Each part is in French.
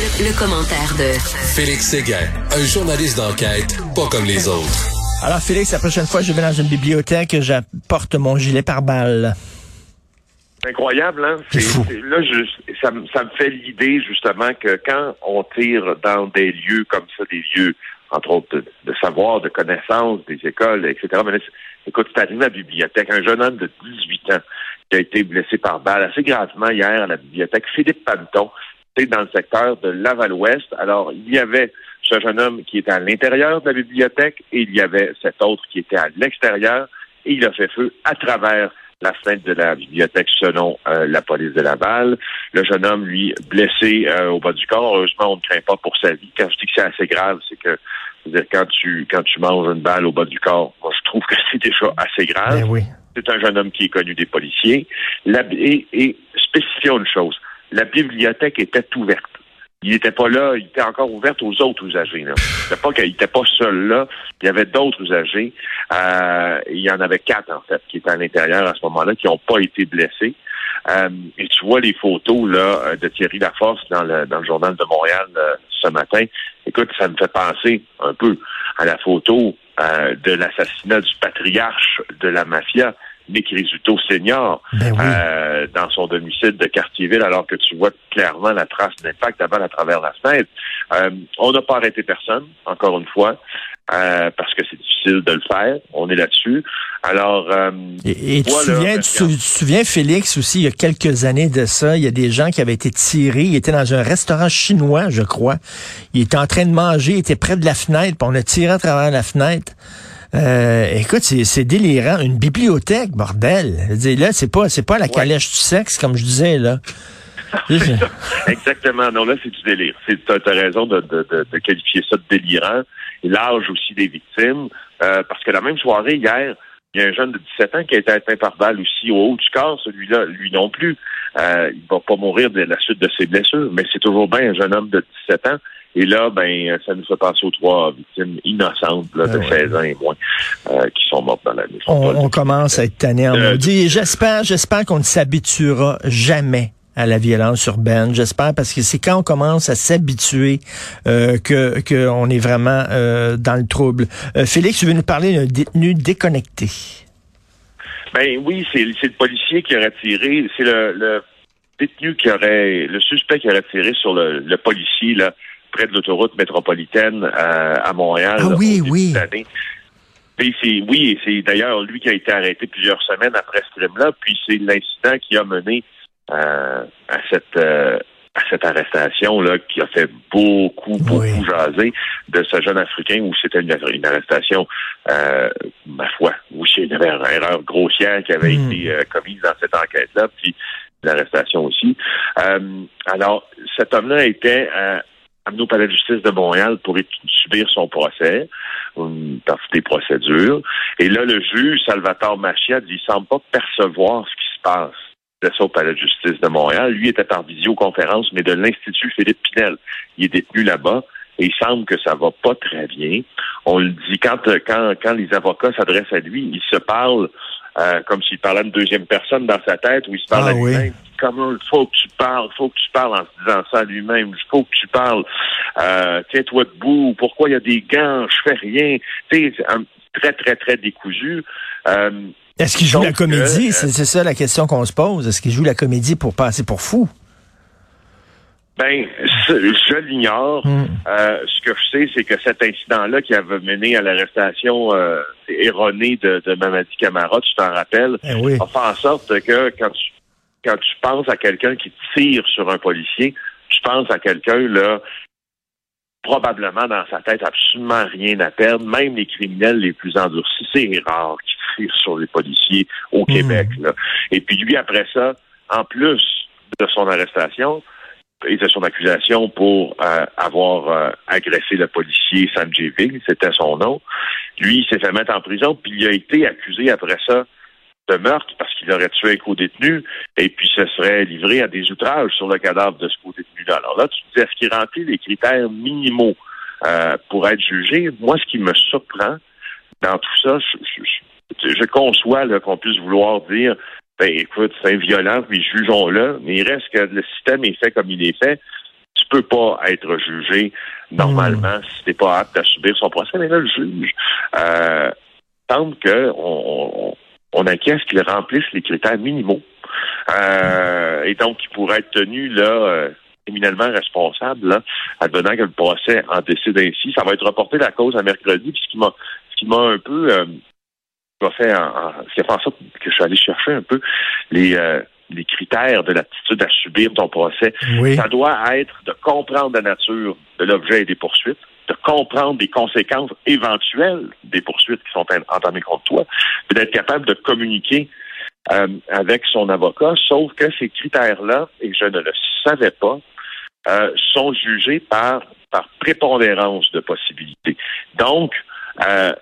Le, commentaire de Félix Séguin, un journaliste d'enquête pas comme les autres. Alors Félix, la prochaine fois je vais dans une bibliothèque, j'apporte mon gilet par balle. C'est incroyable, hein? là, ça, ça me fait l'idée justement que quand on tire dans des lieux comme ça, des lieux, entre autres, de, savoir, de connaissances, des écoles, etc. Mais écoute, c'est arrivé à la bibliothèque, un jeune homme de 18 ans qui a été blessé par balle assez gravement hier à la bibliothèque Philippe Panton, c'est dans le secteur de Laval-Ouest. Alors, il y avait ce jeune homme qui était à l'intérieur de la bibliothèque et il y avait cet autre qui était à l'extérieur et il a fait feu à travers la fenêtre de la bibliothèque selon euh, la police de Laval. Le jeune homme, lui, blessé euh, au bas du corps. Heureusement, on ne craint pas pour sa vie. Quand je dis que c'est assez grave, c'est que dire, quand tu quand tu manges une balle au bas du corps, moi je trouve que c'est déjà assez grave. Ben c'est un jeune homme qui est connu des policiers. et, et spécifions une chose, la bibliothèque était ouverte. Il n'était pas là, il était encore ouvert aux autres usagers. Là. Pas qu'il n'était pas seul là, il y avait d'autres usagers. Euh, il y en avait quatre, en fait, qui étaient à l'intérieur à ce moment-là, qui n'ont pas été blessés. Euh, et tu vois les photos là de Thierry Laforce dans le, dans le journal de Montréal euh, ce matin. Écoute, ça me fait penser un peu à la photo euh, de l'assassinat du patriarche de la mafia, Nick Risuto Senior, ben euh, dans son domicile de Cartierville, alors que tu vois clairement la trace d'impact avant à travers la fenêtre. Euh, on n'a pas arrêté personne, encore une fois. Euh, parce que c'est difficile de le faire. On est là-dessus. Alors, et, tu, te souviens, Félix, aussi, il y a quelques années de ça, il y a des gens qui avaient été tirés. Ils étaient dans un restaurant chinois, je crois. Ils étaient en train de manger, ils étaient près de la fenêtre, puis on a tiré à travers la fenêtre. Euh, écoute, c'est délirant. Une bibliothèque, bordel. là, c'est pas, c'est pas la calèche du sexe, comme je disais, là. Exactement. Non, là, c'est du délire. Tu as, raison de, de, de, qualifier ça de délirant. Et l'âge aussi des victimes. Euh, parce que la même soirée, hier, il y a un jeune de 17 ans qui a été atteint par balle aussi au haut du corps. Celui-là, lui non plus. Euh, il va pas mourir de la suite de ses blessures. Mais c'est toujours bien un jeune homme de 17 ans. Et là, ben, ça nous fait penser aux trois victimes innocentes de 16 ah ans et moins euh, qui sont mortes dans la maison. On, commence à être tanné en euh. J'espère, j'espère qu'on ne s'habituera jamais à la violence urbaine. J'espère parce que c'est quand on commence à s'habituer euh, que qu'on est vraiment euh, dans le trouble. Euh, Félix, tu veux nous parler d'un détenu déconnecté? Ben oui, c'est le policier qui aurait tiré. C'est le, le, détenu qui aurait, le suspect qui aurait tiré sur le, le policier là près de l'autoroute métropolitaine à Montréal. Ah oui, oui. Et c'est oui, c'est d'ailleurs lui qui a été arrêté plusieurs semaines après ce crime-là. Puis c'est l'incident qui a mené à cette euh, à cette arrestation là qui a fait beaucoup beaucoup jaser de ce jeune africain où c'était une, arrestation euh, ma foi où il y avait une erreur grossière qui avait hmm. été euh, commise dans cette enquête là puis l'arrestation aussi alors cet homme-là était amené au palais de justice de Montréal pour subir son procès une partie des procédures et là le juge Salvatore Machia dit il semble pas percevoir ce qui se passe de ça au Palais de justice de Montréal. Lui était par visioconférence, mais de l'Institut Philippe Pinel. Il est détenu là-bas et il semble que ça va pas très bien. On le dit quand quand quand les avocats s'adressent à lui, il se parle euh, comme s'il parlait à une deuxième personne dans sa tête ou il se parle ah à lui-même. Comment il faut que tu parles, faut que tu parles en se disant ça à lui-même. Il faut que tu parles. Euh, Tiens-toi debout. Pourquoi il y a des gants? Je fais rien. Tu sais, très très très décousu. Euh, est-ce qu'il joue la comédie? Euh, c'est ça la question qu'on se pose. Est-ce qu'il joue la comédie pour passer pour fou? Ben, je l'ignore. Hmm. Euh, ce que je sais, c'est que cet incident-là qui avait mené à l'arrestation euh, erronée de, de Mamadi Camara, tu t'en rappelles, eh oui. a fait en sorte que quand tu, quand tu penses à quelqu'un qui tire sur un policier, tu penses à quelqu'un là probablement dans sa tête absolument rien à perdre, même les criminels les plus endurcis, c'est rare qu'ils tirent sur les policiers au hmm. Québec. Là. Et puis lui, après ça, en plus de son arrestation et de son accusation pour euh, avoir euh, agressé le policier Sam Vig, c'était son nom, lui, il s'est fait mettre en prison, puis il a été accusé après ça de meurtre parce qu'il aurait tué un co-détenu et puis se serait livré à des outrages sur le cadavre de ce co-détenu-là. Alors là, tu te dis, est-ce qu'il remplit les critères minimaux euh, pour être jugé? Moi, ce qui me surprend dans tout ça, je, conçois qu'on puisse vouloir dire, ben écoute, c'est violent, puis jugeons-le, mais il reste que le système est fait comme il est fait. Tu peux pas être jugé normalement hmm. si t'es pas apte à subir son procès. Mais là, le juge euh, semble qu'on on, on inquiète qu'il remplisse les critères minimaux. Euh, et donc, il pourrait être tenu là euh, éminemment responsable, là, advenant que le procès en décide ainsi. Ça va être reporté la cause à mercredi, puis ce qui m'a ce qui m'a un peu euh, fait en, ce qui a fait en sorte que je suis allé chercher un peu les euh, les critères de l'aptitude à subir ton procès. Ça doit être de comprendre la nature de l'objet et des poursuites, de comprendre les conséquences éventuelles des poursuites qui sont entamées contre toi, et d'être capable de communiquer euh, avec son avocat, sauf que ces critères-là, et je ne le savais pas, euh, sont jugés par, par prépondérance de possibilités. Donc, euh,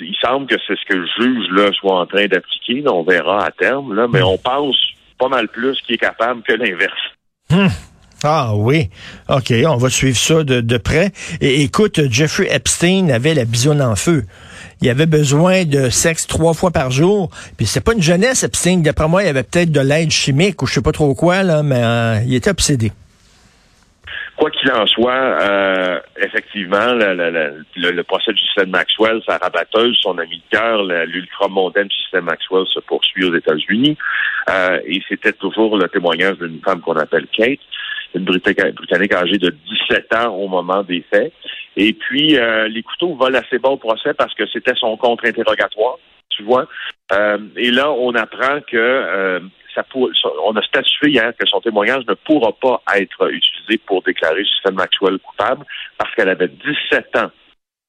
il semble que c'est ce que le juge là, soit en train d'appliquer. On verra à terme, là, mais hmm. on pense pas mal plus qu'il est capable que l'inverse. Hmm. Ah oui, OK, on va suivre ça de, près. Et écoute, Jeffrey Epstein avait la bisonne en feu. Il avait besoin de sexe trois fois par jour. Puis c'est pas une jeunesse, Epstein. D'après moi, il avait peut-être de l'aide chimique ou je sais pas trop quoi, là, mais euh, il était obsédé. Quoi qu'il en soit, euh, effectivement, le, procès du système Maxwell, sa rabatteuse, son ami de cœur, l'ultra-mondaine du système Maxwell se poursuit aux États-Unis. Euh, et c'était toujours le témoignage d'une femme qu'on appelle Kate, Britannique âgée de 17 ans au moment des faits. Et puis, euh, les couteaux volent assez bas au procès parce que c'était son contre-interrogatoire, tu vois. et là, on apprend que on a statué hier que son témoignage ne pourra pas être utilisé pour déclarer Justine Maxwell coupable parce qu'elle avait 17 ans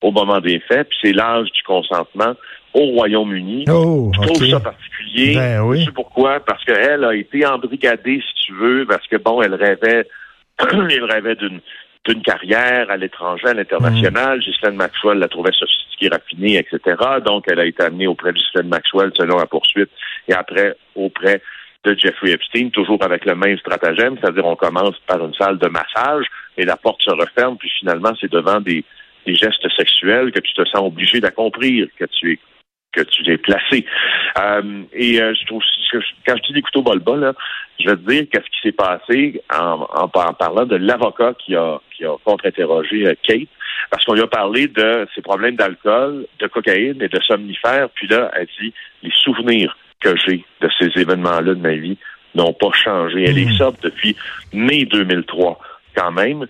au moment des faits, puis c'est l'âge du consentement au Royaume-Uni. Oh, je trouve ça particulier. Ben, oui. pourquoi? Parce qu'elle a été embrigadée, si tu veux, parce que bon, elle rêvait, elle rêvait d'une d'une carrière à l'étranger, à l'international. Mm. Maxwell la trouvait sophistiquée, raffinée, etc. Donc, elle a été amenée auprès de Ghislaine Maxwell selon la poursuite et après auprès de Jeffrey Epstein, toujours avec le même stratagème, c'est-à-dire on commence par une salle de massage et la porte se referme, puis finalement c'est devant des, gestes sexuels que tu te sens obligé d'accomplir, que tu es que tu es placé. Euh, et euh, je trouve quand je dis des couteaux bol là, je vais te dire qu'est-ce qui s'est passé en, en, parlant de l'avocat qui a qui a contre-interrogé euh, Kate, parce qu'on lui a parlé de ses problèmes d'alcool, de cocaïne et de somnifères, puis là, elle dit les souvenirs que j'ai de ces événements-là de ma vie n'ont pas changé. Elle est hmm. sobre depuis mai 2003 quand même.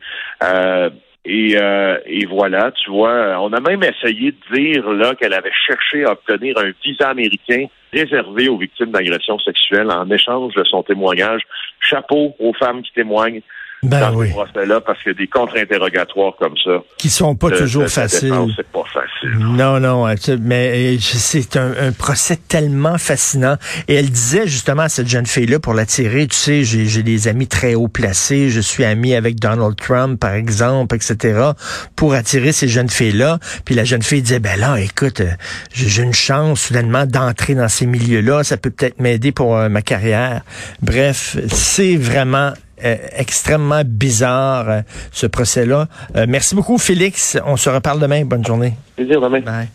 Et, euh, et, voilà, tu vois, on a même essayé de dire là qu'elle avait cherché à obtenir un visa américain réservé aux victimes d'agressions sexuelles en échange de son témoignage. Chapeau aux femmes qui témoignent ben oui. là parce qu'il y a des contre-interrogatoires comme ça. Qui sont pas toujours faciles. C'est pas Non, non, mais c'est un, procès tellement fascinant. Et elle disait justement à cette jeune fille-là, pour l'attirer, tu sais, j'ai des amis très haut placés, je suis ami avec Donald Trump, par exemple, etc., pour attirer ces jeunes filles-là. Puis la jeune fille disait, ben là, écoute, j'ai une chance soudainement d'entrer dans ces milieux-là, ça peut peut-être m'aider pour euh, ma carrière. Bref, c'est vraiment euh, extrêmement bizarre, euh, ce procès-là. Euh, merci beaucoup, Félix. On se reparle demain. Bonne journée. Plaisir, demain. Bye.